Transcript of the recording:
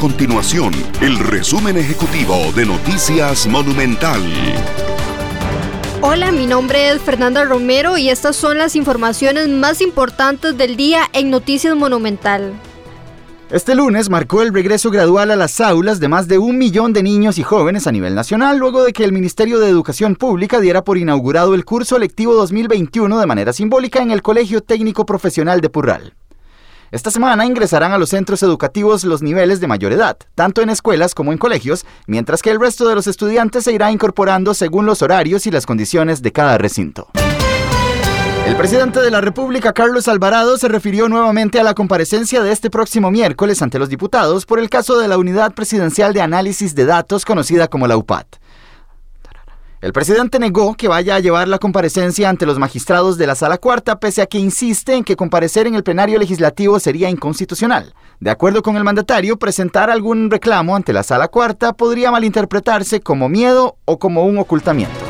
continuación el resumen ejecutivo de Noticias Monumental. Hola, mi nombre es Fernanda Romero y estas son las informaciones más importantes del día en Noticias Monumental. Este lunes marcó el regreso gradual a las aulas de más de un millón de niños y jóvenes a nivel nacional, luego de que el Ministerio de Educación Pública diera por inaugurado el curso lectivo 2021 de manera simbólica en el Colegio Técnico Profesional de Purral. Esta semana ingresarán a los centros educativos los niveles de mayor edad, tanto en escuelas como en colegios, mientras que el resto de los estudiantes se irá incorporando según los horarios y las condiciones de cada recinto. El presidente de la República, Carlos Alvarado, se refirió nuevamente a la comparecencia de este próximo miércoles ante los diputados por el caso de la Unidad Presidencial de Análisis de Datos, conocida como la UPAT. El presidente negó que vaya a llevar la comparecencia ante los magistrados de la Sala Cuarta, pese a que insiste en que comparecer en el plenario legislativo sería inconstitucional. De acuerdo con el mandatario, presentar algún reclamo ante la Sala Cuarta podría malinterpretarse como miedo o como un ocultamiento.